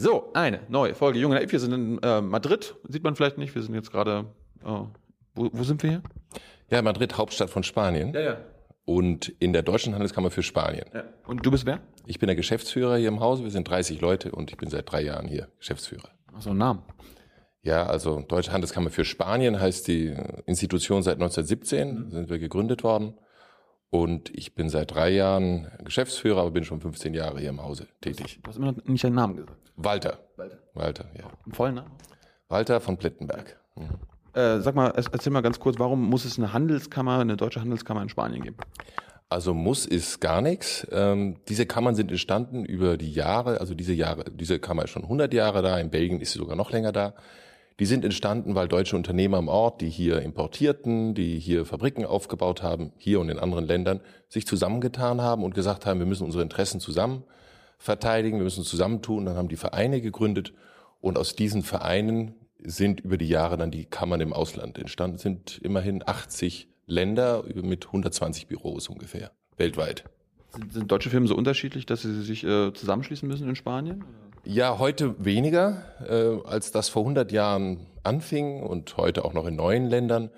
So, eine neue Folge Junge Naiv. Wir sind in äh, Madrid, sieht man vielleicht nicht. Wir sind jetzt gerade, äh, wo, wo sind wir hier? Ja, Madrid, Hauptstadt von Spanien. Ja, ja. Und in der Deutschen Handelskammer für Spanien. ja. Und du bist wer? Ich bin der Geschäftsführer hier im Hause. Wir sind 30 Leute und ich bin seit drei Jahren hier Geschäftsführer. Ach so, einen Namen. Ja, also Deutsche Handelskammer für Spanien heißt die Institution seit 1917, sind wir gegründet worden. Und ich bin seit drei Jahren Geschäftsführer, aber bin schon 15 Jahre hier im Hause tätig. Du hast immer noch nicht deinen Namen gesagt. Walter. Walter. Walter, ja. Einen vollen Namen? Walter von Plettenberg. Mhm. Äh, sag mal, erzähl mal ganz kurz, warum muss es eine Handelskammer, eine deutsche Handelskammer in Spanien geben? Also muss ist gar nichts. Ähm, diese Kammern sind entstanden über die Jahre, also diese Jahre, diese Kammer ist schon 100 Jahre da, in Belgien ist sie sogar noch länger da. Die sind entstanden, weil deutsche Unternehmer am Ort, die hier importierten, die hier Fabriken aufgebaut haben, hier und in anderen Ländern, sich zusammengetan haben und gesagt haben, wir müssen unsere Interessen zusammen verteidigen, wir müssen zusammentun. Dann haben die Vereine gegründet und aus diesen Vereinen sind über die Jahre dann die Kammern im Ausland entstanden, sind immerhin 80 Länder mit 120 Büros ungefähr, weltweit. Sind, sind deutsche Firmen so unterschiedlich, dass sie sich äh, zusammenschließen müssen in Spanien? Ja, heute weniger, äh, als das vor 100 Jahren anfing und heute auch noch in neuen Ländern,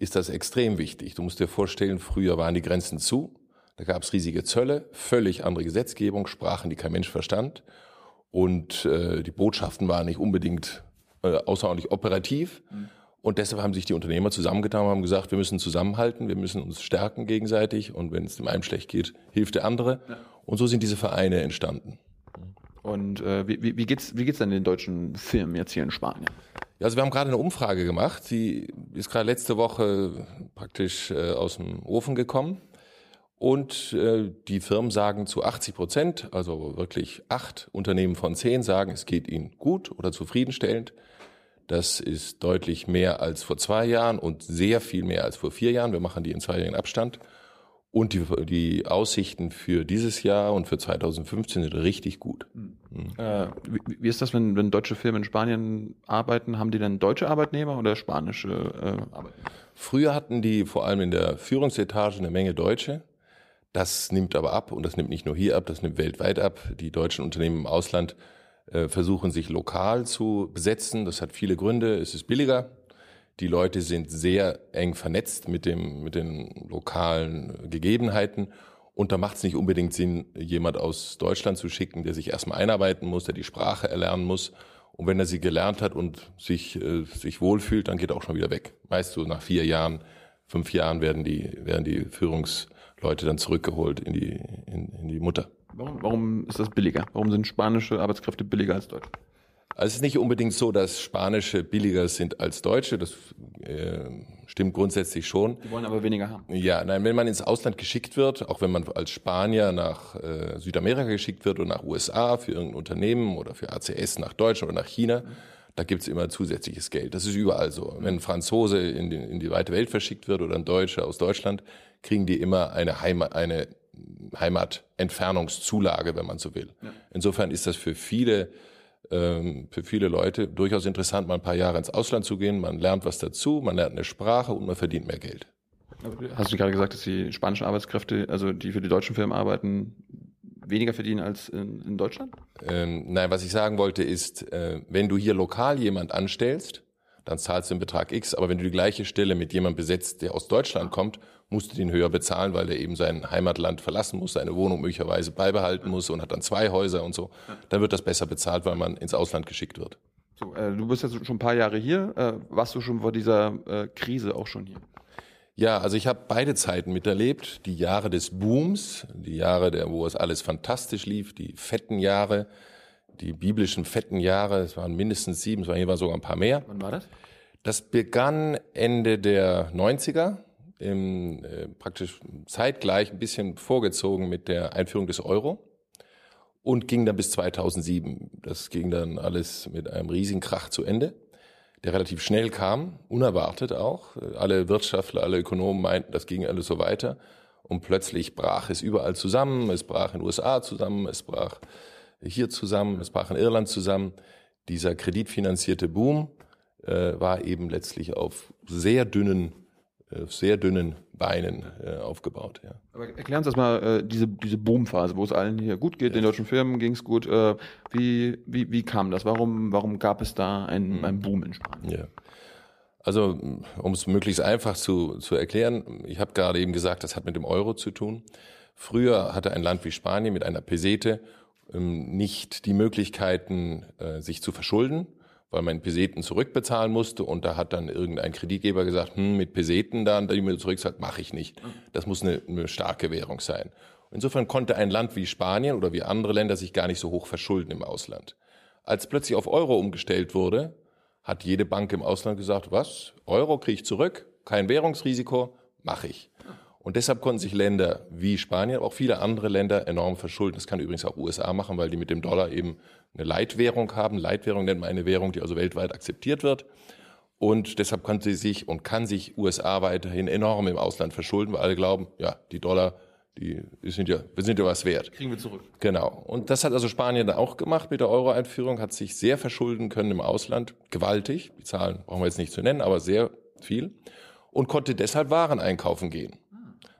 ist das extrem wichtig. Du musst dir vorstellen, früher waren die Grenzen zu, da gab es riesige Zölle, völlig andere Gesetzgebung, Sprachen, die kein Mensch verstand und äh, die Botschaften waren nicht unbedingt äh, außerordentlich operativ. Und deshalb haben sich die Unternehmer zusammengetan und haben gesagt, wir müssen zusammenhalten, wir müssen uns stärken gegenseitig und wenn es dem einen schlecht geht, hilft der andere. Und so sind diese Vereine entstanden. Und äh, wie, wie, wie geht's wie geht's denn den deutschen Firmen jetzt hier in Spanien? Ja, also wir haben gerade eine Umfrage gemacht, die ist gerade letzte Woche praktisch äh, aus dem Ofen gekommen. Und äh, die Firmen sagen zu 80 Prozent, also wirklich acht Unternehmen von zehn sagen, es geht ihnen gut oder zufriedenstellend. Das ist deutlich mehr als vor zwei Jahren und sehr viel mehr als vor vier Jahren. Wir machen die in zweijährigen Abstand. Und die, die Aussichten für dieses Jahr und für 2015 sind richtig gut. Äh, wie, wie ist das, wenn, wenn deutsche Firmen in Spanien arbeiten? Haben die dann deutsche Arbeitnehmer oder spanische äh, Arbeitnehmer? Früher hatten die vor allem in der Führungsetage eine Menge Deutsche. Das nimmt aber ab und das nimmt nicht nur hier ab, das nimmt weltweit ab. Die deutschen Unternehmen im Ausland äh, versuchen sich lokal zu besetzen. Das hat viele Gründe. Es ist billiger. Die Leute sind sehr eng vernetzt mit dem mit den lokalen Gegebenheiten und da macht es nicht unbedingt Sinn, jemand aus Deutschland zu schicken, der sich erstmal einarbeiten muss, der die Sprache erlernen muss. Und wenn er sie gelernt hat und sich, äh, sich wohlfühlt, dann geht er auch schon wieder weg. Meist so nach vier Jahren, fünf Jahren werden die, werden die Führungsleute dann zurückgeholt in die, in, in die Mutter. Warum, warum ist das billiger? Warum sind spanische Arbeitskräfte billiger als deutsche? Also es ist nicht unbedingt so, dass Spanische billiger sind als Deutsche. Das äh, stimmt grundsätzlich schon. Die wollen aber weniger haben. Ja, nein, wenn man ins Ausland geschickt wird, auch wenn man als Spanier nach äh, Südamerika geschickt wird oder nach USA für irgendein Unternehmen oder für ACS nach Deutschland oder nach China, da gibt's immer zusätzliches Geld. Das ist überall so. Wenn ein Franzose in die, in die weite Welt verschickt wird oder ein Deutscher aus Deutschland, kriegen die immer eine Heimat, eine Heimatentfernungszulage, wenn man so will. Insofern ist das für viele ähm, für viele Leute durchaus interessant, mal ein paar Jahre ins Ausland zu gehen. Man lernt was dazu, man lernt eine Sprache und man verdient mehr Geld. Hast du gerade gesagt, dass die spanischen Arbeitskräfte, also die für die deutschen Firmen arbeiten, weniger verdienen als in, in Deutschland? Ähm, nein, was ich sagen wollte ist, äh, wenn du hier lokal jemand anstellst, dann zahlst du den Betrag X, aber wenn du die gleiche Stelle mit jemandem besetzt, der aus Deutschland kommt, musst du den höher bezahlen, weil er eben sein Heimatland verlassen muss, seine Wohnung möglicherweise beibehalten muss und hat dann zwei Häuser und so. Dann wird das besser bezahlt, weil man ins Ausland geschickt wird. So, äh, du bist jetzt schon ein paar Jahre hier. Äh, warst du schon vor dieser äh, Krise auch schon hier? Ja, also ich habe beide Zeiten miterlebt. Die Jahre des Booms, die Jahre, der, wo es alles fantastisch lief, die fetten Jahre, die biblischen fetten Jahre. Es waren mindestens sieben, es waren jeweils sogar ein paar mehr. Wann war das? Das begann Ende der 90er, im, äh, praktisch zeitgleich ein bisschen vorgezogen mit der Einführung des Euro und ging dann bis 2007. Das ging dann alles mit einem riesigen Krach zu Ende, der relativ schnell kam, unerwartet auch. Alle Wirtschaftler, alle Ökonomen meinten, das ging alles so weiter. Und plötzlich brach es überall zusammen. Es brach in den USA zusammen, es brach hier zusammen, es brach in Irland zusammen. Dieser kreditfinanzierte Boom äh, war eben letztlich auf sehr dünnen äh, sehr dünnen Beinen äh, aufgebaut. Ja. Aber erklären Sie uns mal äh, diese, diese Boomphase, wo es allen hier gut geht, ja. den deutschen Firmen ging es gut. Äh, wie, wie, wie kam das? Warum, warum gab es da einen, mhm. einen Boom in Spanien? Ja. Also, um es möglichst einfach zu, zu erklären, ich habe gerade eben gesagt, das hat mit dem Euro zu tun. Früher hatte ein Land wie Spanien mit einer Pesete nicht die Möglichkeiten, äh, sich zu verschulden weil man Peseten zurückbezahlen musste und da hat dann irgendein Kreditgeber gesagt, hm, mit Peseten dann, die mir zurück mache ich nicht. Das muss eine, eine starke Währung sein. Insofern konnte ein Land wie Spanien oder wie andere Länder sich gar nicht so hoch verschulden im Ausland. Als plötzlich auf Euro umgestellt wurde, hat jede Bank im Ausland gesagt, was? Euro kriege ich zurück, kein Währungsrisiko, mache ich. Und deshalb konnten sich Länder wie Spanien, aber auch viele andere Länder enorm verschulden. Das kann übrigens auch USA machen, weil die mit dem Dollar eben eine Leitwährung haben. Leitwährung nennt man eine Währung, die also weltweit akzeptiert wird. Und deshalb konnte sie sich und kann sich USA weiterhin enorm im Ausland verschulden, weil alle glauben, ja, die Dollar, die, die sind ja, wir sind ja was wert. Kriegen wir zurück. Genau. Und das hat also Spanien dann auch gemacht mit der Euro-Einführung, hat sich sehr verschulden können im Ausland, gewaltig. Die Zahlen brauchen wir jetzt nicht zu nennen, aber sehr viel. Und konnte deshalb Waren einkaufen gehen.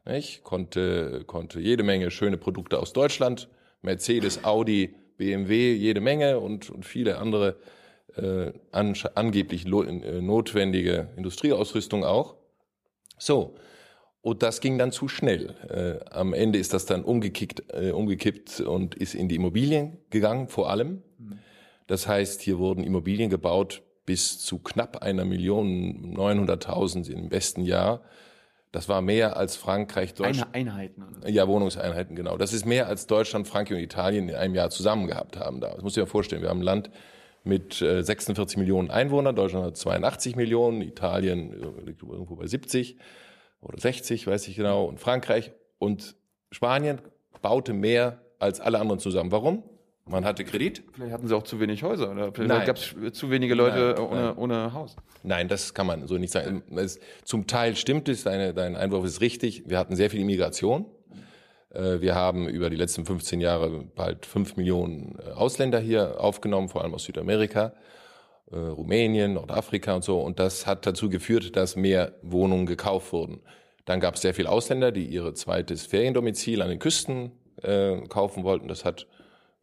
Ich konnte, konnte jede Menge schöne Produkte aus Deutschland, Mercedes, Audi, BMW, jede Menge und, und viele andere äh, an, angeblich äh, notwendige Industrieausrüstung auch. So, und das ging dann zu schnell. Äh, am Ende ist das dann umgekickt, äh, umgekippt und ist in die Immobilien gegangen, vor allem. Das heißt, hier wurden Immobilien gebaut bis zu knapp einer Million, 900.000 im besten Jahr das war mehr als Frankreich, Deutschland. Einheiten. Oder? Ja, Wohnungseinheiten, genau. Das ist mehr als Deutschland, Frankreich und Italien in einem Jahr zusammen gehabt haben da. Das muss ich mir vorstellen. Wir haben ein Land mit 46 äh, Millionen Einwohnern. Deutschland hat 82 Millionen. Italien äh, liegt irgendwo bei 70 oder 60, weiß ich genau. Und Frankreich und Spanien baute mehr als alle anderen zusammen. Warum? Man hatte Kredit. Vielleicht hatten sie auch zu wenig Häuser oder vielleicht gab es zu wenige Leute nein, ohne, nein. ohne Haus. Nein, das kann man so nicht sagen. Es, zum Teil stimmt es, deine, dein Einwurf ist richtig. Wir hatten sehr viel Immigration. Äh, wir haben über die letzten 15 Jahre bald fünf Millionen äh, Ausländer hier aufgenommen, vor allem aus Südamerika, äh, Rumänien, Nordafrika und so. Und das hat dazu geführt, dass mehr Wohnungen gekauft wurden. Dann gab es sehr viele Ausländer, die ihre zweites Feriendomizil an den Küsten kaufen wollten. Das hat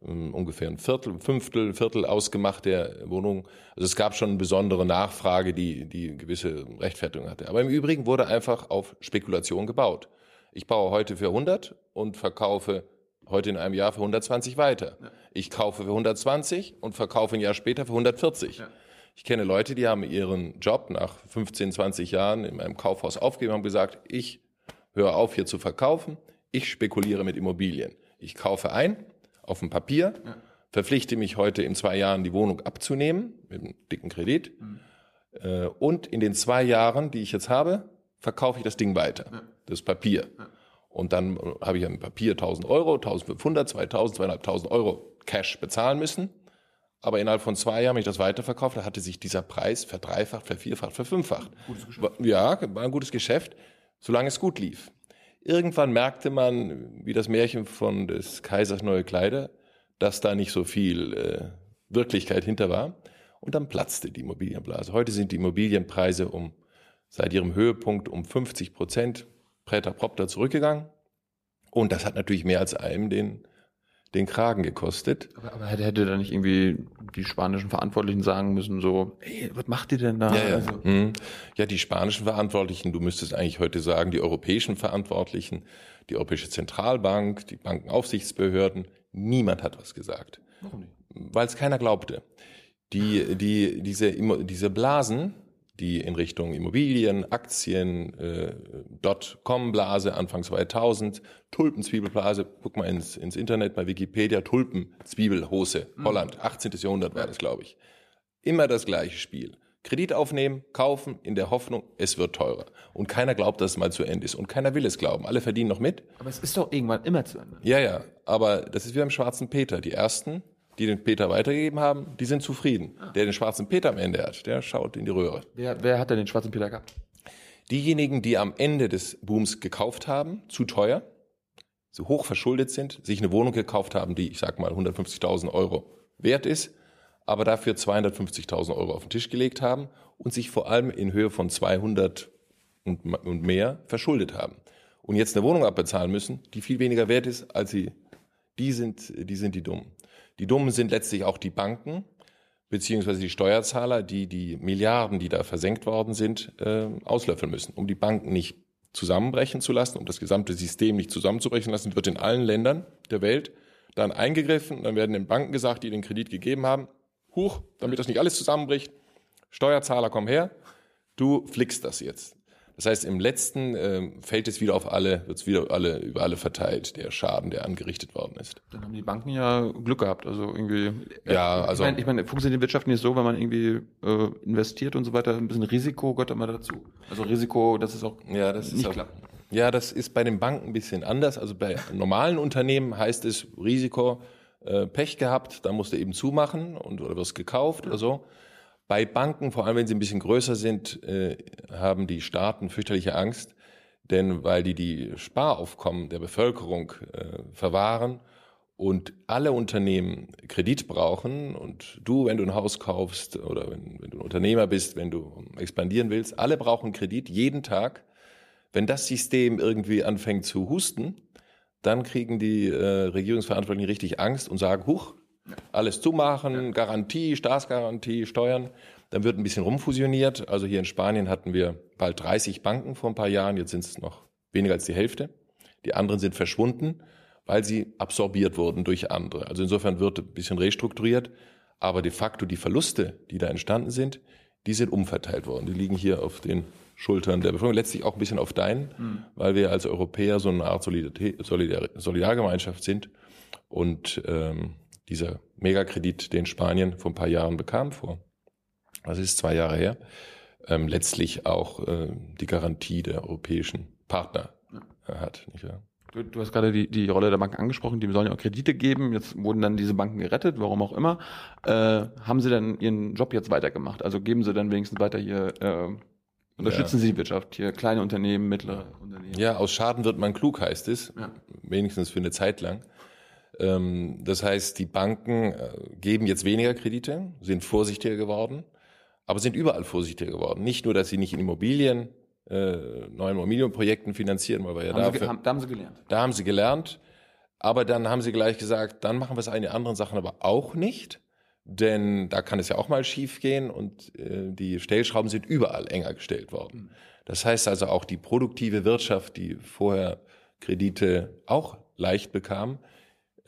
ähm, ungefähr ein Viertel, Fünftel, Viertel ausgemacht der Wohnung. Also es gab schon eine besondere Nachfrage, die, die gewisse Rechtfertigung hatte. Aber im Übrigen wurde einfach auf Spekulation gebaut. Ich baue heute für 100 und verkaufe heute in einem Jahr für 120 weiter. Ja. Ich kaufe für 120 und verkaufe ein Jahr später für 140. Ja. Ich kenne Leute, die haben ihren Job nach 15, 20 Jahren in einem Kaufhaus aufgegeben und haben gesagt, ich höre auf hier zu verkaufen, ich spekuliere mit Immobilien. Ich kaufe ein, auf dem Papier, ja. verpflichte mich heute in zwei Jahren die Wohnung abzunehmen mit einem dicken Kredit. Mhm. Äh, und in den zwei Jahren, die ich jetzt habe, verkaufe ich das Ding weiter, ja. das Papier. Ja. Und dann habe ich am Papier 1000 Euro, 1500, 2000, 2500 Euro Cash bezahlen müssen. Aber innerhalb von zwei Jahren, wenn ich das weiterverkaufte, hatte sich dieser Preis verdreifacht, vervierfacht, verfünffacht. Gutes Geschäft. Ja, war ein gutes Geschäft, solange es gut lief. Irgendwann merkte man, wie das Märchen von des Kaisers neue Kleider, dass da nicht so viel äh, Wirklichkeit hinter war. Und dann platzte die Immobilienblase. Heute sind die Immobilienpreise um seit ihrem Höhepunkt um 50 Prozent präter propter zurückgegangen. Und das hat natürlich mehr als einem den den Kragen gekostet. Aber, aber hätte, hätte da nicht irgendwie die spanischen Verantwortlichen sagen müssen, so, ey, was macht ihr denn da? Ja, ja. Also, mhm. ja, die spanischen Verantwortlichen, du müsstest eigentlich heute sagen, die europäischen Verantwortlichen, die Europäische Zentralbank, die Bankenaufsichtsbehörden, niemand hat was gesagt. Warum nicht? Weil es keiner glaubte. Die, die, diese, diese Blasen, die in Richtung Immobilien, Aktien, äh, Dotcom-Blase Anfang 2000, Tulpenzwiebelblase, guck mal ins, ins Internet bei Wikipedia, Tulpenzwiebelhose, mhm. Holland, 18. Jahrhundert war das, glaube ich. Immer das gleiche Spiel. Kredit aufnehmen, kaufen, in der Hoffnung, es wird teurer. Und keiner glaubt, dass es mal zu Ende ist. Und keiner will es glauben. Alle verdienen noch mit. Aber es ist doch irgendwann immer zu Ende. Ja, ja. Aber das ist wie beim schwarzen Peter. Die ersten die den Peter weitergegeben haben, die sind zufrieden. Ah. Der den schwarzen Peter am Ende hat, der schaut in die Röhre. Wer, wer hat denn den schwarzen Peter gehabt? Diejenigen, die am Ende des Booms gekauft haben, zu teuer, so hoch verschuldet sind, sich eine Wohnung gekauft haben, die, ich sag mal, 150.000 Euro wert ist, aber dafür 250.000 Euro auf den Tisch gelegt haben und sich vor allem in Höhe von 200 und, und mehr verschuldet haben und jetzt eine Wohnung abbezahlen müssen, die viel weniger wert ist, als sie, die sind, die sind die Dummen. Die Dummen sind letztlich auch die Banken, beziehungsweise die Steuerzahler, die die Milliarden, die da versenkt worden sind, äh, auslöffeln müssen, um die Banken nicht zusammenbrechen zu lassen, um das gesamte System nicht zusammenzubrechen lassen, wird in allen Ländern der Welt dann eingegriffen. Dann werden den Banken gesagt, die den Kredit gegeben haben, huch, damit das nicht alles zusammenbricht, Steuerzahler, komm her, du flickst das jetzt. Das heißt, im letzten äh, fällt es wieder auf alle, wird es wieder alle, über alle verteilt, der Schaden, der angerichtet worden ist. Dann haben die Banken ja Glück gehabt. Also irgendwie. Ja, also. Ich meine, ich meine funktioniert die Wirtschaft nicht so, wenn man irgendwie äh, investiert und so weiter. Ein bisschen Risiko gehört immer dazu. Also Risiko, das ist auch ja, das nicht ist auch, klappt. Ja, das ist bei den Banken ein bisschen anders. Also bei normalen Unternehmen heißt es Risiko, äh, Pech gehabt, da musst du eben zumachen und oder wirst gekauft ja. oder so. Bei Banken, vor allem wenn sie ein bisschen größer sind, äh, haben die Staaten fürchterliche Angst, denn weil die die Sparaufkommen der Bevölkerung äh, verwahren und alle Unternehmen Kredit brauchen und du, wenn du ein Haus kaufst oder wenn, wenn du ein Unternehmer bist, wenn du expandieren willst, alle brauchen Kredit jeden Tag. Wenn das System irgendwie anfängt zu husten, dann kriegen die äh, Regierungsverantwortlichen richtig Angst und sagen, huch, alles zumachen, Garantie, Staatsgarantie, Steuern. Dann wird ein bisschen rumfusioniert. Also hier in Spanien hatten wir bald 30 Banken vor ein paar Jahren. Jetzt sind es noch weniger als die Hälfte. Die anderen sind verschwunden, weil sie absorbiert wurden durch andere. Also insofern wird ein bisschen restrukturiert. Aber de facto die Verluste, die da entstanden sind, die sind umverteilt worden. Die liegen hier auf den Schultern der Bevölkerung, letztlich auch ein bisschen auf deinen, mhm. weil wir als Europäer so eine Art Solidar Solidargemeinschaft sind. Und ähm, dieser Megakredit, den Spanien vor ein paar Jahren bekam, vor, das ist zwei Jahre her, ähm, letztlich auch äh, die Garantie der europäischen Partner äh, hat. Nicht wahr? Du, du, hast gerade die, die Rolle der Banken angesprochen, die sollen ja auch Kredite geben. Jetzt wurden dann diese Banken gerettet, warum auch immer. Äh, haben sie denn ihren Job jetzt weitergemacht? Also geben sie dann wenigstens weiter hier, äh, unterstützen ja. sie die Wirtschaft, hier kleine Unternehmen, mittlere Unternehmen? Ja, aus Schaden wird man klug, heißt es. Ja. Wenigstens für eine Zeit lang. Ähm, das heißt, die Banken äh, geben jetzt weniger Kredite, sind vorsichtiger geworden, aber sind überall vorsichtiger geworden. Nicht nur, dass sie nicht in Immobilien, äh, neuen Immobilienprojekten finanzieren, weil wir ja haben dafür, sie, haben, da haben sie gelernt. Da haben sie gelernt, aber dann haben sie gleich gesagt, dann machen wir es eine anderen Sachen aber auch nicht, denn da kann es ja auch mal schief gehen und äh, die Stellschrauben sind überall enger gestellt worden. Mhm. Das heißt also auch die produktive Wirtschaft, die vorher Kredite auch leicht bekam,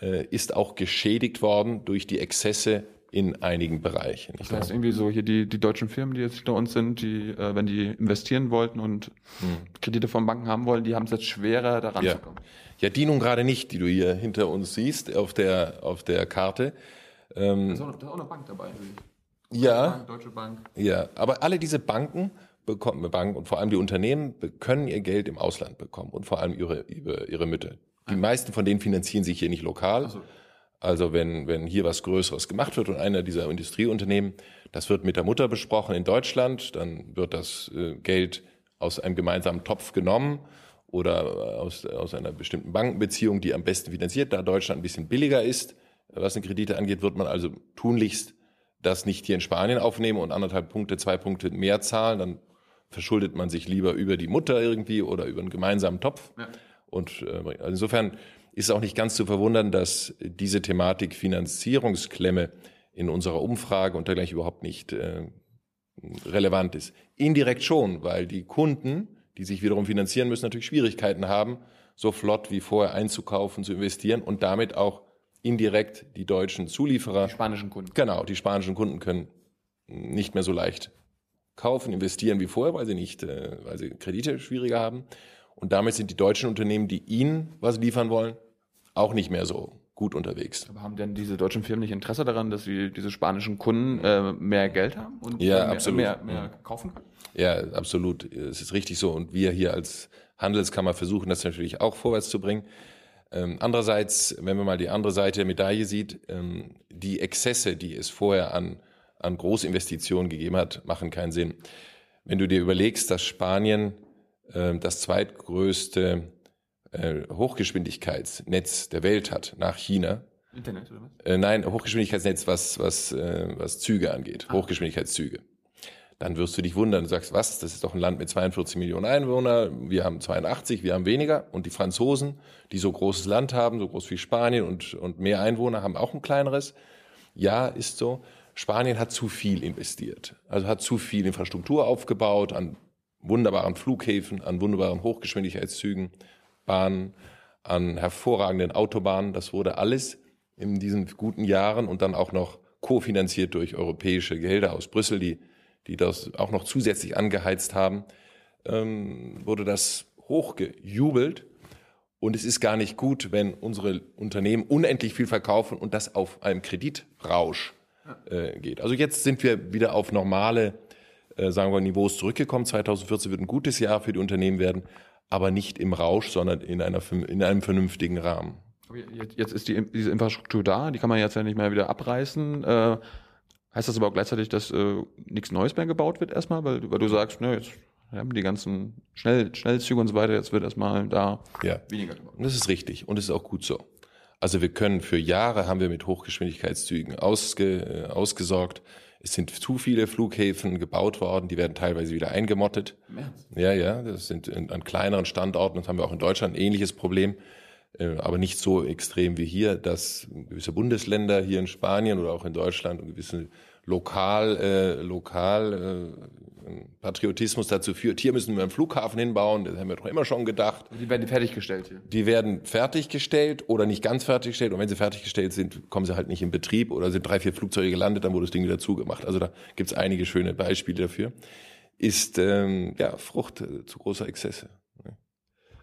äh, ist auch geschädigt worden durch die Exzesse in einigen Bereichen. Das heißt irgendwie so hier die, die deutschen Firmen, die jetzt hinter uns sind, die, äh, wenn die investieren wollten und hm. Kredite von Banken haben wollen, die haben es jetzt schwerer, daran ja. zu kommen. Ja, die nun gerade nicht, die du hier hinter uns siehst auf der, auf der Karte. Ähm, da, ist auch, da ist auch eine Bank dabei. Ja. Bank, Deutsche Bank. Ja, aber alle diese Banken bekommen, Banken und vor allem die Unternehmen können ihr Geld im Ausland bekommen und vor allem ihre, ihre, ihre Mütter. Die meisten von denen finanzieren sich hier nicht lokal. Also. also wenn, wenn hier was Größeres gemacht wird und einer dieser Industrieunternehmen, das wird mit der Mutter besprochen in Deutschland, dann wird das äh, Geld aus einem gemeinsamen Topf genommen oder aus, aus einer bestimmten Bankenbeziehung, die am besten finanziert. Da Deutschland ein bisschen billiger ist, was eine Kredite angeht, wird man also tunlichst das nicht hier in Spanien aufnehmen und anderthalb Punkte, zwei Punkte mehr zahlen. Dann verschuldet man sich lieber über die Mutter irgendwie oder über einen gemeinsamen Topf. Ja. Und äh, insofern ist es auch nicht ganz zu verwundern, dass diese Thematik Finanzierungsklemme in unserer Umfrage und dergleichen überhaupt nicht äh, relevant ist. Indirekt schon, weil die Kunden, die sich wiederum finanzieren müssen, natürlich Schwierigkeiten haben, so flott wie vorher einzukaufen, zu investieren und damit auch indirekt die deutschen Zulieferer. Die spanischen Kunden. Genau, die spanischen Kunden können nicht mehr so leicht kaufen, investieren wie vorher, weil sie nicht, äh, weil sie Kredite schwieriger haben. Und damit sind die deutschen Unternehmen, die ihnen was liefern wollen, auch nicht mehr so gut unterwegs. Aber haben denn diese deutschen Firmen nicht Interesse daran, dass sie diese spanischen Kunden äh, mehr Geld haben und ja, mehr, absolut. mehr, mehr kaufen können? Ja, absolut. Es ist richtig so. Und wir hier als Handelskammer versuchen das natürlich auch vorwärts zu bringen. Ähm, andererseits, wenn man mal die andere Seite der Medaille sieht, ähm, die Exzesse, die es vorher an, an Großinvestitionen gegeben hat, machen keinen Sinn. Wenn du dir überlegst, dass Spanien äh, das zweitgrößte äh, Hochgeschwindigkeitsnetz der Welt hat, nach China. Internet oder was? Äh, nein, Hochgeschwindigkeitsnetz, was, was, äh, was Züge angeht, ah. Hochgeschwindigkeitszüge. dann wirst du dich wundern. Du sagst, was, das ist doch ein Land mit 42 Millionen Einwohnern, wir haben 82, wir haben weniger. Und die Franzosen, die so großes Land haben, so groß wie Spanien und, und mehr Einwohner, haben auch ein kleineres. Ja, ist so. Spanien hat zu viel investiert. Also hat zu viel Infrastruktur aufgebaut an wunderbaren Flughäfen, an wunderbaren Hochgeschwindigkeitszügen, Bahnen, an hervorragenden Autobahnen. Das wurde alles in diesen guten Jahren und dann auch noch kofinanziert durch europäische Gelder aus Brüssel, die die das auch noch zusätzlich angeheizt haben, ähm, wurde das hochgejubelt. Und es ist gar nicht gut, wenn unsere Unternehmen unendlich viel verkaufen und das auf einem Kreditrausch äh, geht. Also jetzt sind wir wieder auf normale, äh, sagen wir, Niveaus zurückgekommen. 2014 wird ein gutes Jahr für die Unternehmen werden, aber nicht im Rausch, sondern in, einer, in einem vernünftigen Rahmen. Jetzt ist die, diese Infrastruktur da, die kann man jetzt ja nicht mehr wieder abreißen. Äh, Heißt das aber auch gleichzeitig, dass äh, nichts Neues mehr gebaut wird erstmal, weil, weil du sagst, ne, jetzt haben die ganzen Schnell, Schnellzüge und so weiter, jetzt wird erstmal da ja. weniger gebaut. Das ist richtig und das ist auch gut so. Also wir können für Jahre haben wir mit Hochgeschwindigkeitszügen ausge, äh, ausgesorgt. Es sind zu viele Flughäfen gebaut worden, die werden teilweise wieder eingemottet. Ja, ja, das sind an kleineren Standorten, das haben wir auch in Deutschland ein ähnliches Problem. Äh, aber nicht so extrem wie hier, dass gewisse Bundesländer hier in Spanien oder auch in Deutschland und gewisse lokal, äh, lokal äh, Patriotismus dazu führt, hier müssen wir einen Flughafen hinbauen, das haben wir doch immer schon gedacht. Die werden fertiggestellt hier. Die werden fertiggestellt oder nicht ganz fertiggestellt und wenn sie fertiggestellt sind, kommen sie halt nicht in Betrieb oder sind drei, vier Flugzeuge gelandet, dann wurde das Ding wieder zugemacht. Also da gibt's einige schöne Beispiele dafür. Ist ähm, ja Frucht äh, zu großer Exzesse.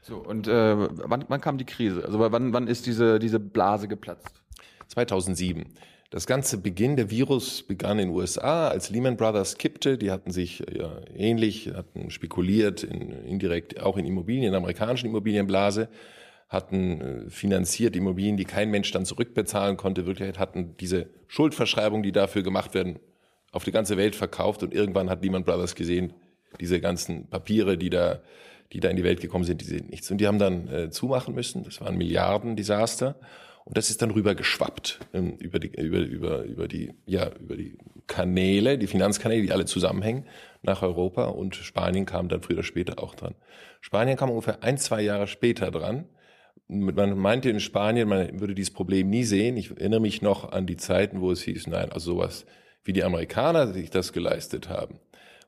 So, und äh, wann, wann kam die Krise? Also wann, wann ist diese, diese Blase geplatzt? 2007. Das ganze Beginn der Virus begann in den USA, als Lehman Brothers kippte. Die hatten sich ja, ähnlich, hatten spekuliert, in, indirekt auch in Immobilien, in der amerikanischen Immobilienblase, hatten äh, finanziert Immobilien, die kein Mensch dann zurückbezahlen konnte. Wirklichkeit hatten diese Schuldverschreibungen, die dafür gemacht werden, auf die ganze Welt verkauft. Und irgendwann hat Lehman Brothers gesehen, diese ganzen Papiere, die da die da in die Welt gekommen sind, die sind nichts. Und die haben dann äh, zumachen müssen. Das war ein Milliardendesaster. Und das ist dann rüber geschwappt ähm, über, die, über, über, über, die, ja, über die Kanäle, die Finanzkanäle, die alle zusammenhängen, nach Europa. Und Spanien kam dann früher oder später auch dran. Spanien kam ungefähr ein, zwei Jahre später dran. Man meinte in Spanien, man würde dieses Problem nie sehen. Ich erinnere mich noch an die Zeiten, wo es hieß, nein, also sowas wie die Amerikaner sich das geleistet haben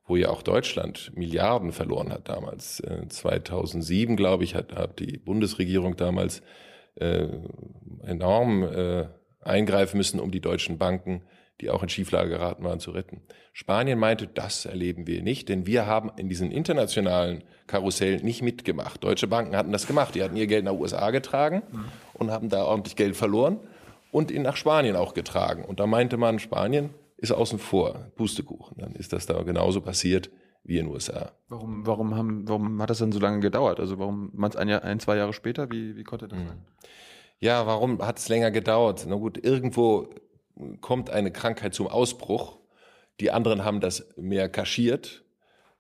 wo ja auch Deutschland Milliarden verloren hat damals. 2007, äh, glaube ich, hat, hat die Bundesregierung damals äh, enorm äh, eingreifen müssen, um die deutschen Banken, die auch in Schieflage geraten waren, zu retten. Spanien meinte, das erleben wir nicht, denn wir haben in diesen internationalen Karussell nicht mitgemacht. Deutsche Banken hatten das gemacht. Die hatten ihr Geld nach USA getragen und haben da ordentlich Geld verloren und ihn nach Spanien auch getragen. Und da meinte man, Spanien ist außen vor, Pustekuchen. Dann ist das da genauso passiert wie in den USA. Warum, warum, haben, warum hat das denn so lange gedauert? Also warum man es ein, ein, zwei Jahre später? Wie, wie konnte das mhm. sein? Ja, warum hat es länger gedauert? Na gut, irgendwo kommt eine Krankheit zum Ausbruch. Die anderen haben das mehr kaschiert.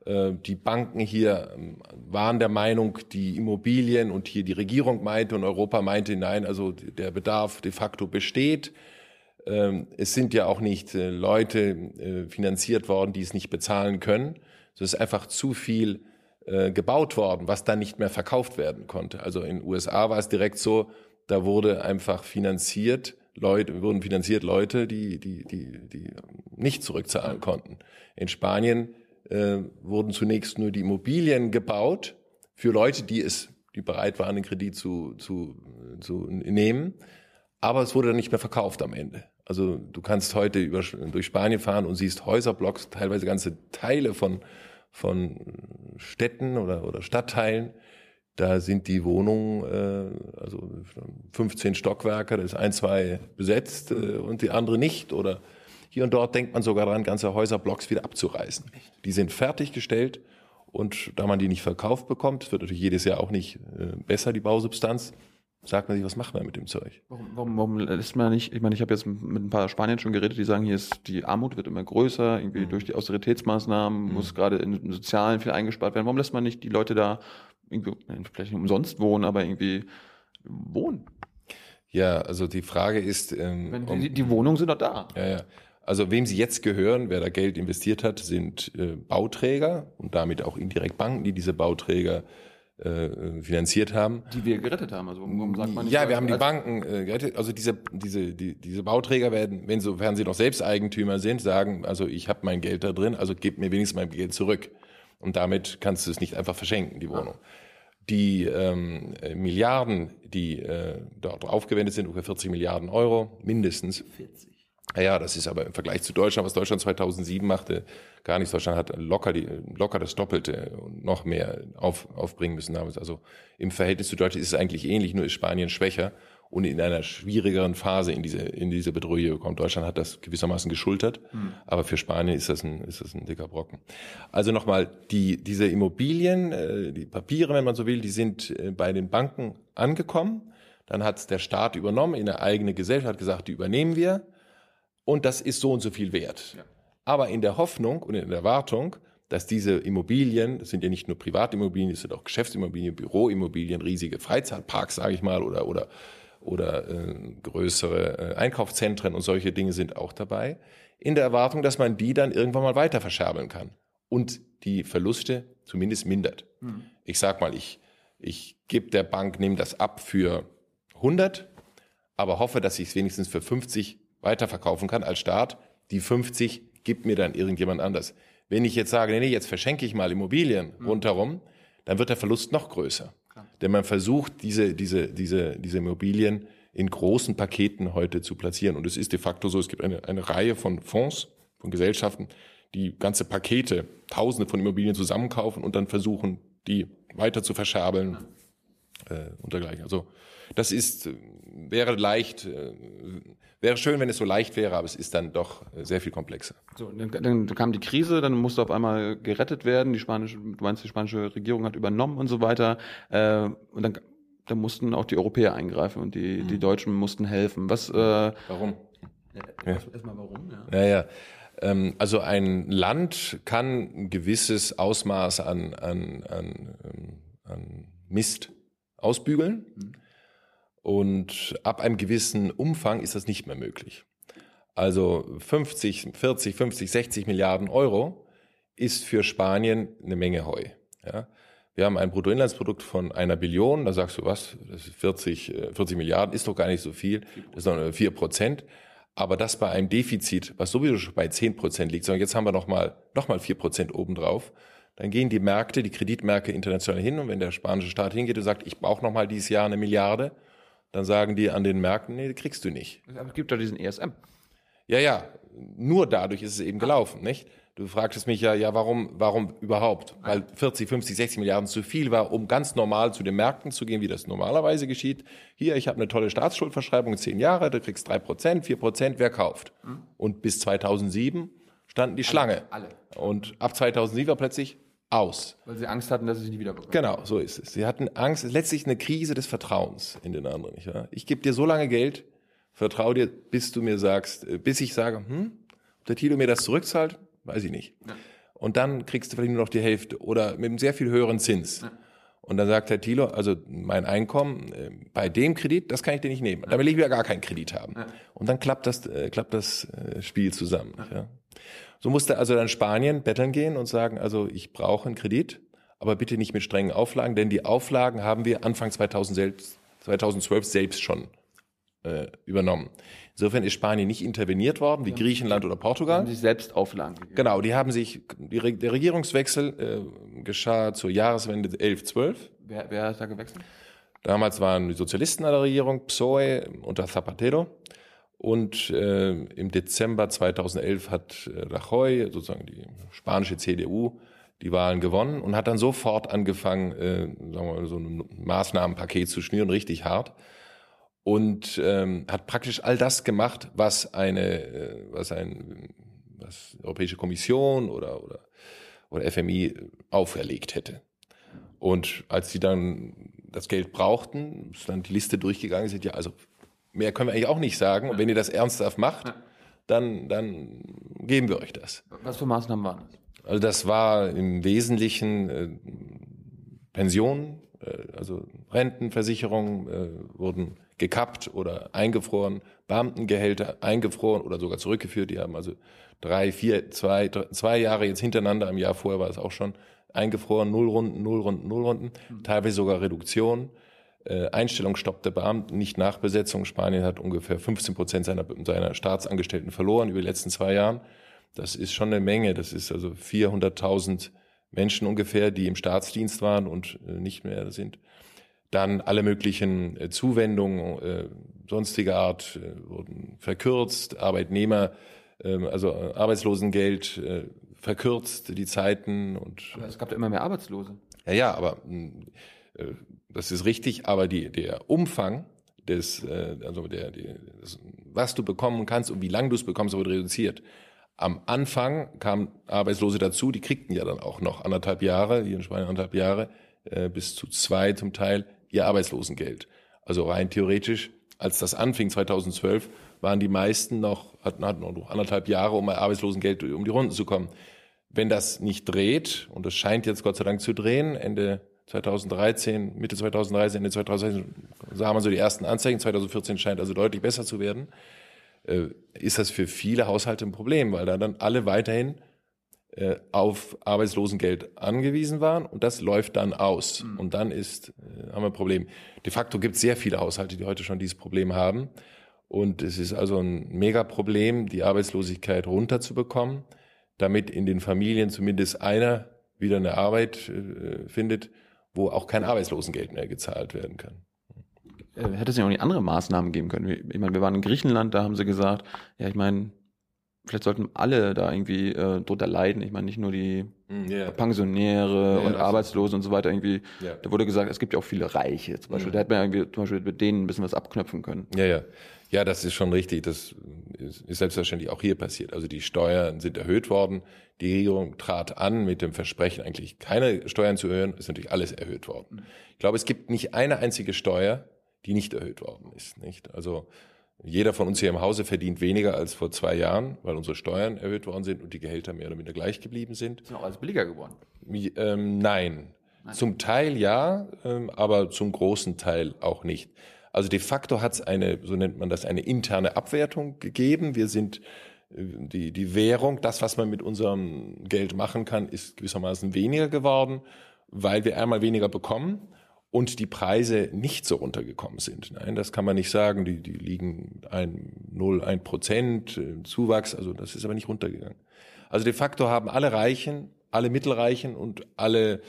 Äh, die Banken hier ähm, waren der Meinung, die Immobilien und hier die Regierung meinte und Europa meinte, nein, also der Bedarf de facto besteht. Ähm, es sind ja auch nicht äh, Leute äh, finanziert worden, die es nicht bezahlen können. Es ist einfach zu viel äh, gebaut worden, was dann nicht mehr verkauft werden konnte. Also in den USA war es direkt so, da wurde einfach finanziert, Leute, wurden finanziert Leute, die, die, die, die nicht zurückzahlen konnten. In Spanien äh, wurden zunächst nur die Immobilien gebaut für Leute, die es, die bereit waren, den Kredit zu, zu, zu nehmen. Aber es wurde dann nicht mehr verkauft am Ende. Also du kannst heute über, durch Spanien fahren und siehst Häuserblocks, teilweise ganze Teile von, von Städten oder, oder Stadtteilen. Da sind die Wohnungen, äh, also 15 Stockwerke, da ist ein, zwei besetzt äh, und die andere nicht. Oder hier und dort denkt man sogar daran, ganze Häuserblocks wieder abzureißen. Die sind fertiggestellt und da man die nicht verkauft bekommt, wird natürlich jedes Jahr auch nicht äh, besser, die Bausubstanz, sagt man sich, was machen wir mit dem Zeug? Warum, warum, warum lässt man nicht, ich meine, ich habe jetzt mit ein paar Spaniern schon geredet, die sagen, hier ist die Armut wird immer größer, irgendwie mhm. durch die Austeritätsmaßnahmen mhm. muss gerade im Sozialen viel eingespart werden. Warum lässt man nicht die Leute da irgendwie, vielleicht nicht umsonst wohnen, aber irgendwie wohnen? Ja, also die Frage ist, ähm, Wenn, die, die Wohnungen sind doch da. Ja, ja. Also wem sie jetzt gehören, wer da Geld investiert hat, sind äh, Bauträger und damit auch indirekt Banken, die diese Bauträger äh, finanziert haben. Die wir gerettet haben. Also warum sagt man nicht Ja, wir haben die Banken äh, gerettet. Also diese, diese, die, diese Bauträger werden, wenn sofern sie noch Selbsteigentümer sind, sagen, also ich habe mein Geld da drin, also gib mir wenigstens mein Geld zurück. Und damit kannst du es nicht einfach verschenken, die Wohnung. Die ähm, äh, Milliarden, die äh, dort aufgewendet sind, ungefähr 40 Milliarden Euro, mindestens. 40. Ja, das ist aber im Vergleich zu Deutschland, was Deutschland 2007 machte, gar nichts. Deutschland hat locker, die, locker das Doppelte und noch mehr auf, aufbringen müssen damals. Also im Verhältnis zu Deutschland ist es eigentlich ähnlich, nur ist Spanien schwächer und in einer schwierigeren Phase in diese, in diese Bedrohung gekommen. Deutschland hat das gewissermaßen geschultert, hm. aber für Spanien ist das ein, ist das ein dicker Brocken. Also nochmal, die, diese Immobilien, äh, die Papiere, wenn man so will, die sind äh, bei den Banken angekommen. Dann hat der Staat übernommen in eine eigene Gesellschaft, hat gesagt, die übernehmen wir und das ist so und so viel wert. Ja. Aber in der Hoffnung und in der Erwartung, dass diese Immobilien, das sind ja nicht nur Privatimmobilien, das sind auch Geschäftsimmobilien, Büroimmobilien, riesige Freizeitparks, sage ich mal, oder oder oder äh, größere äh, Einkaufszentren und solche Dinge sind auch dabei, in der Erwartung, dass man die dann irgendwann mal weiter verscherbeln kann und die Verluste zumindest mindert. Mhm. Ich sag mal, ich ich gebe der Bank, nehme das ab für 100, aber hoffe, dass ich es wenigstens für 50 weiterverkaufen kann als Staat. Die 50 gibt mir dann irgendjemand anders. Wenn ich jetzt sage, nee, nee, jetzt verschenke ich mal Immobilien mhm. rundherum, dann wird der Verlust noch größer. Klar. Denn man versucht, diese, diese, diese, diese Immobilien in großen Paketen heute zu platzieren. Und es ist de facto so, es gibt eine, eine Reihe von Fonds, von Gesellschaften, die ganze Pakete, Tausende von Immobilien zusammenkaufen und dann versuchen, die weiter zu verscherbeln äh, und dergleichen. Also das ist, äh, wäre leicht, äh, wäre schön, wenn es so leicht wäre, aber es ist dann doch äh, sehr viel komplexer. So, dann, dann kam die Krise, dann musste auf einmal gerettet werden. Die spanische, du meinst, die spanische Regierung hat übernommen und so weiter. Äh, und dann, dann mussten auch die Europäer eingreifen und die, mhm. die Deutschen mussten helfen. Was? Äh, warum? Ja, Erstmal warum? Ja, ja. ja. Ähm, also ein Land kann ein gewisses Ausmaß an, an, an, ähm, an Mist ausbügeln. Und ab einem gewissen Umfang ist das nicht mehr möglich. Also 50, 40, 50, 60 Milliarden Euro ist für Spanien eine Menge Heu. Ja? Wir haben ein Bruttoinlandsprodukt von einer Billion, da sagst du was, das ist 40, 40 äh, Milliarden, ist doch gar nicht so viel, das ist noch 4 Prozent. Aber das bei einem Defizit, was sowieso schon bei 10 Prozent liegt, sondern jetzt haben wir nochmal noch mal 4 Prozent obendrauf, dann gehen die Märkte, die Kreditmärkte international hin und wenn der spanische Staat hingeht und sagt, ich brauche nochmal dieses Jahr eine Milliarde, dann sagen die an den Märkten, nee, kriegst du nicht. Aber es gibt doch diesen ESM. Ja, ja, nur dadurch ist es eben gelaufen, nicht? Du fragtest mich ja, ja, warum, warum überhaupt? Weil 40, 50, 60 Milliarden zu viel war, um ganz normal zu den Märkten zu gehen, wie das normalerweise geschieht. Hier, ich habe eine tolle Staatsschuldverschreibung, zehn Jahre, du kriegst drei Prozent, vier Prozent, wer kauft? Mhm. Und bis 2007 standen die Schlange. Alle. Und ab 2007 war plötzlich aus. Weil sie Angst hatten, dass sie sich nie wieder bekommen. Genau, so ist es. Sie hatten Angst, letztlich eine Krise des Vertrauens in den anderen. Nicht wahr? Ich gebe dir so lange Geld, vertraue dir, bis du mir sagst, äh, bis ich sage, hm, ob der Tilo mir das zurückzahlt, weiß ich nicht. Ja. Und dann kriegst du vielleicht nur noch die Hälfte oder mit einem sehr viel höheren Zins. Ja. Und dann sagt Herr Thilo, also mein Einkommen äh, bei dem Kredit, das kann ich dir nicht nehmen. Da will ich wieder gar keinen Kredit haben. Ja. Und dann klappt das, äh, klappt das äh, Spiel zusammen. Ja. So musste also dann Spanien betteln gehen und sagen, also ich brauche einen Kredit, aber bitte nicht mit strengen Auflagen, denn die Auflagen haben wir Anfang 2000 selbst, 2012 selbst schon äh, übernommen. Insofern ist Spanien nicht interveniert worden, wie Griechenland oder Portugal. Haben sich selbst Auflagen gegeben. Genau, die haben sich, die, der Regierungswechsel äh, geschah zur Jahreswende 11, 12. Wer, wer hat da gewechselt? Damals waren die Sozialisten an der Regierung, PSOE unter Zapatero. Und äh, im Dezember 2011 hat äh, Rajoy, sozusagen die spanische CDU, die Wahlen gewonnen und hat dann sofort angefangen, äh, sagen wir mal, so ein Maßnahmenpaket zu schnüren, richtig hart. Und ähm, hat praktisch all das gemacht, was eine, äh, was ein, was Europäische Kommission oder, oder, oder FMI auferlegt hätte. Und als sie dann das Geld brauchten, ist dann die Liste durchgegangen, sind ja also Mehr können wir eigentlich auch nicht sagen. Und wenn ihr das ernsthaft macht, dann, dann geben wir euch das. Was für Maßnahmen waren das? Also das war im Wesentlichen äh, Pensionen, äh, also Rentenversicherungen äh, wurden gekappt oder eingefroren, Beamtengehälter eingefroren oder sogar zurückgeführt. Die haben also drei, vier, zwei, drei, zwei Jahre jetzt hintereinander, im Jahr vorher war es auch schon, eingefroren, null Runden, null Runden, null Runden, mhm. teilweise sogar Reduktion. Äh, Einstellungsstopp der Beamten, nicht Nachbesetzung. Spanien hat ungefähr 15 Prozent seiner, seiner Staatsangestellten verloren über die letzten zwei Jahren. Das ist schon eine Menge. Das ist also 400.000 Menschen ungefähr, die im Staatsdienst waren und äh, nicht mehr sind. Dann alle möglichen äh, Zuwendungen äh, sonstiger Art wurden verkürzt, Arbeitnehmer, ähm, also Arbeitslosengeld verkürzt, die Zeiten und. Aber es gab ja immer mehr Arbeitslose. Ja, ja, aber äh, das ist richtig, aber die, der Umfang des, äh, also der, die, das, was du bekommen kannst und wie lange du es bekommst, wurde reduziert. Am Anfang kamen Arbeitslose dazu, die kriegten ja dann auch noch anderthalb Jahre, hier in Spanien anderthalb Jahre, äh, bis zu zwei zum Teil, ihr Arbeitslosengeld. Also rein theoretisch, als das anfing 2012, waren die meisten noch, hatten, hatten noch anderthalb Jahre, um Arbeitslosengeld um die Runden zu kommen. Wenn das nicht dreht, und es scheint jetzt Gott sei Dank zu drehen, Ende 2013, Mitte 2013, Ende 2013 sah man so die ersten Anzeichen, 2014 scheint also deutlich besser zu werden, äh, ist das für viele Haushalte ein Problem, weil da dann alle weiterhin äh, auf Arbeitslosengeld angewiesen waren und das läuft dann aus. Mhm. Und dann ist, äh, haben wir ein Problem. De facto gibt es sehr viele Haushalte, die heute schon dieses Problem haben. Und es ist also ein Megaproblem, die Arbeitslosigkeit runterzubekommen, damit in den Familien zumindest einer wieder eine Arbeit äh, findet, wo auch kein Arbeitslosengeld mehr gezahlt werden kann. Äh, hätte es ja auch nicht andere Maßnahmen geben können. Ich meine, wir waren in Griechenland, da haben sie gesagt, ja, ich meine, vielleicht sollten alle da irgendwie äh, drunter leiden. Ich meine, nicht nur die yeah. Hm, Pensionäre yeah, und Arbeitslose und so weiter irgendwie. Yeah. Da wurde gesagt, es gibt ja auch viele Reiche zum Beispiel. Mhm. Da hätte man ja irgendwie zum Beispiel mit denen ein bisschen was abknöpfen können. Ja, ja. Ja, das ist schon richtig. Das ist selbstverständlich auch hier passiert. Also die Steuern sind erhöht worden. Die Regierung trat an mit dem Versprechen, eigentlich keine Steuern zu erhöhen. Ist natürlich alles erhöht worden. Ich glaube, es gibt nicht eine einzige Steuer, die nicht erhöht worden ist. Nicht? Also jeder von uns hier im Hause verdient weniger als vor zwei Jahren, weil unsere Steuern erhöht worden sind und die Gehälter mehr oder minder gleich geblieben sind. Ist auch alles billiger geworden? Ähm, nein. nein. Zum Teil ja, ähm, aber zum großen Teil auch nicht. Also de facto hat es eine, so nennt man das, eine interne Abwertung gegeben. Wir sind äh, die, die Währung, das, was man mit unserem Geld machen kann, ist gewissermaßen weniger geworden, weil wir einmal weniger bekommen und die Preise nicht so runtergekommen sind. Nein, das kann man nicht sagen. Die, die liegen ein, 0, 1 Prozent äh, Zuwachs, also das ist aber nicht runtergegangen. Also de facto haben alle Reichen, alle Mittelreichen und alle,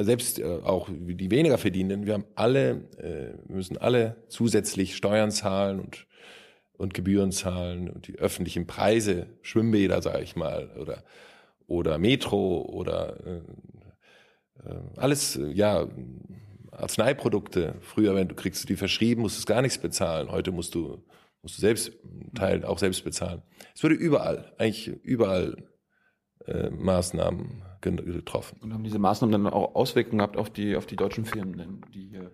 selbst äh, auch die weniger verdienenden, wir haben alle, wir müssen alle zusätzlich Steuern zahlen und, und Gebühren zahlen und die öffentlichen Preise, Schwimmbäder, sage ich mal, oder, oder Metro oder äh, alles, äh, ja, Arzneiprodukte. Früher, wenn du kriegst die verschrieben, musst du gar nichts bezahlen. Heute musst du, musst du selbst Teil auch selbst bezahlen. Es wurde überall, eigentlich überall äh, Maßnahmen getroffen. Und haben diese Maßnahmen dann auch Auswirkungen gehabt auf die, auf die deutschen Firmen, die hier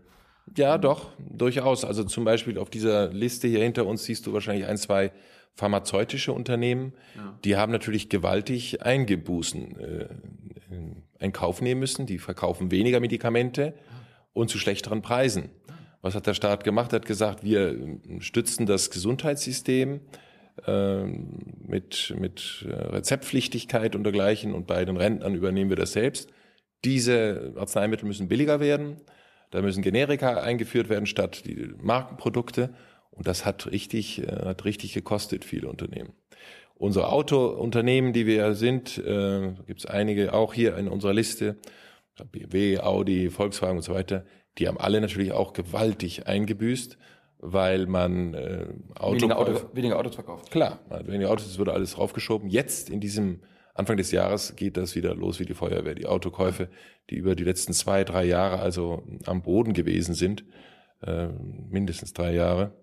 ja, doch, durchaus. Also zum Beispiel auf dieser Liste hier hinter uns siehst du wahrscheinlich ein, zwei pharmazeutische Unternehmen. Ja. Die haben natürlich gewaltig Eingebußen äh, in Kauf nehmen müssen. Die verkaufen weniger Medikamente und zu schlechteren Preisen. Was hat der Staat gemacht? Er hat gesagt, wir stützen das Gesundheitssystem äh, mit, mit äh, Rezeptpflichtigkeit und dergleichen und bei den Rentnern übernehmen wir das selbst. Diese Arzneimittel müssen billiger werden. Da müssen Generika eingeführt werden statt die Markenprodukte. Und das hat richtig, äh, hat richtig gekostet, viele Unternehmen. Unsere Autounternehmen, die wir sind, äh, gibt es einige auch hier in unserer Liste, BMW, Audi, Volkswagen und so weiter, die haben alle natürlich auch gewaltig eingebüßt, weil man äh, Auto weniger, Auto, weniger Autos verkauft. Klar, weniger Autos, es wurde alles draufgeschoben. Jetzt in diesem Anfang des Jahres geht das wieder los wie die Feuerwehr. Die Autokäufe, die über die letzten zwei, drei Jahre also am Boden gewesen sind, äh, mindestens drei Jahre,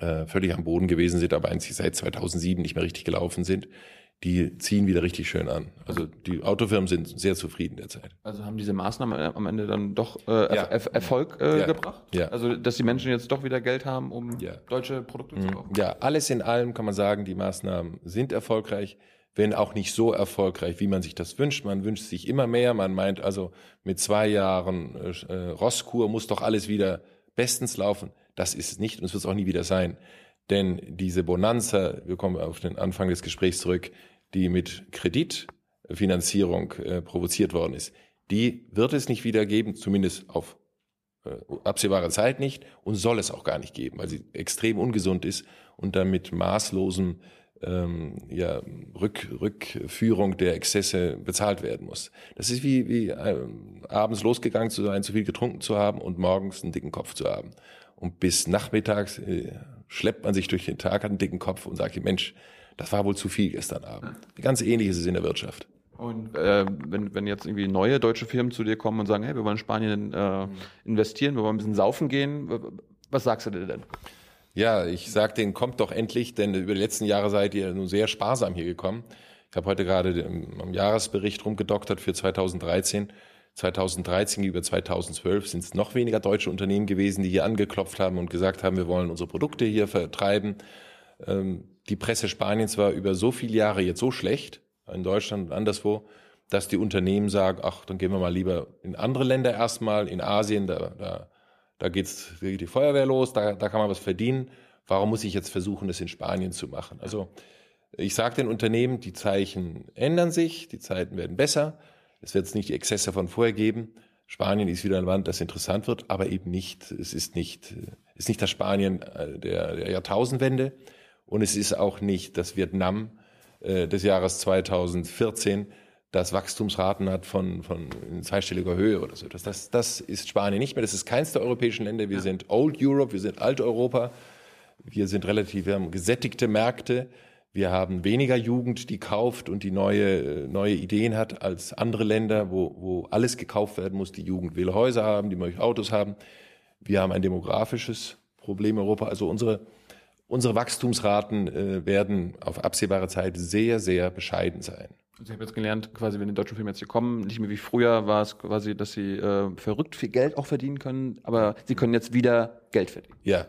äh, völlig am Boden gewesen sind, aber eigentlich seit 2007 nicht mehr richtig gelaufen sind, die ziehen wieder richtig schön an. Also die Autofirmen sind sehr zufrieden derzeit. Also haben diese Maßnahmen äh, am Ende dann doch äh, ja. er Erfolg äh, ja. gebracht? Ja. Also dass die Menschen jetzt doch wieder Geld haben, um ja. deutsche Produkte zu mhm. kaufen? Ja, alles in allem kann man sagen, die Maßnahmen sind erfolgreich wenn auch nicht so erfolgreich, wie man sich das wünscht. Man wünscht sich immer mehr. Man meint also, mit zwei Jahren äh, äh, Rosskur muss doch alles wieder bestens laufen. Das ist es nicht und es wird es auch nie wieder sein. Denn diese Bonanza, wir kommen auf den Anfang des Gesprächs zurück, die mit Kreditfinanzierung äh, provoziert worden ist, die wird es nicht wieder geben, zumindest auf äh, absehbare Zeit nicht und soll es auch gar nicht geben, weil sie extrem ungesund ist und damit maßlosem ähm, ja, Rück, Rückführung der Exzesse bezahlt werden muss. Das ist wie, wie äh, abends losgegangen zu sein, zu viel getrunken zu haben und morgens einen dicken Kopf zu haben. Und bis nachmittags äh, schleppt man sich durch den Tag, hat einen dicken Kopf und sagt, Mensch, das war wohl zu viel gestern Abend. Ganz ähnlich ist es in der Wirtschaft. Und äh, wenn, wenn jetzt irgendwie neue deutsche Firmen zu dir kommen und sagen, hey, wir wollen in Spanien äh, investieren, wir wollen ein bisschen saufen gehen, was sagst du dir denn? Ja, ich sag denen, kommt doch endlich, denn über die letzten Jahre seid ihr nun sehr sparsam hier gekommen. Ich habe heute gerade am Jahresbericht rumgedoktert für 2013. 2013 über 2012 sind es noch weniger deutsche Unternehmen gewesen, die hier angeklopft haben und gesagt haben, wir wollen unsere Produkte hier vertreiben. Ähm, die Presse Spaniens war über so viele Jahre jetzt so schlecht, in Deutschland und anderswo, dass die Unternehmen sagen, ach, dann gehen wir mal lieber in andere Länder erstmal, in Asien, da, da da geht's, da geht die Feuerwehr los, da, da kann man was verdienen. Warum muss ich jetzt versuchen, das in Spanien zu machen? Also ich sage den Unternehmen, die Zeichen ändern sich, die Zeiten werden besser. Es wird nicht die Exzesse von vorher geben. Spanien ist wieder ein Land, das interessant wird, aber eben nicht, es ist nicht, ist nicht das Spanien äh, der, der Jahrtausendwende und es ist auch nicht das Vietnam äh, des Jahres 2014, das Wachstumsraten hat von, von in zweistelliger Höhe oder so. Das, das, das ist Spanien nicht mehr. Das ist keins der europäischen Länder. Wir ja. sind Old Europe, wir sind Alt-Europa. Wir sind relativ, wir haben gesättigte Märkte. Wir haben weniger Jugend, die kauft und die neue, neue Ideen hat als andere Länder, wo, wo alles gekauft werden muss. Die Jugend will Häuser haben, die möchte Autos haben. Wir haben ein demografisches Problem in Europa. Also unsere, unsere Wachstumsraten äh, werden auf absehbare Zeit sehr, sehr bescheiden sein. Also ich habe jetzt gelernt, quasi, wenn die deutschen Filme jetzt hier kommen, nicht mehr wie früher war es quasi, dass sie äh, verrückt viel Geld auch verdienen können, aber sie können jetzt wieder Geld verdienen. Ja,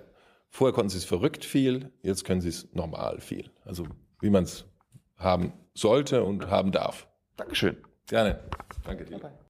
vorher konnten sie es verrückt viel, jetzt können sie es normal viel. Also wie man es haben sollte und haben darf. Dankeschön. Gerne. Danke dir. Bye.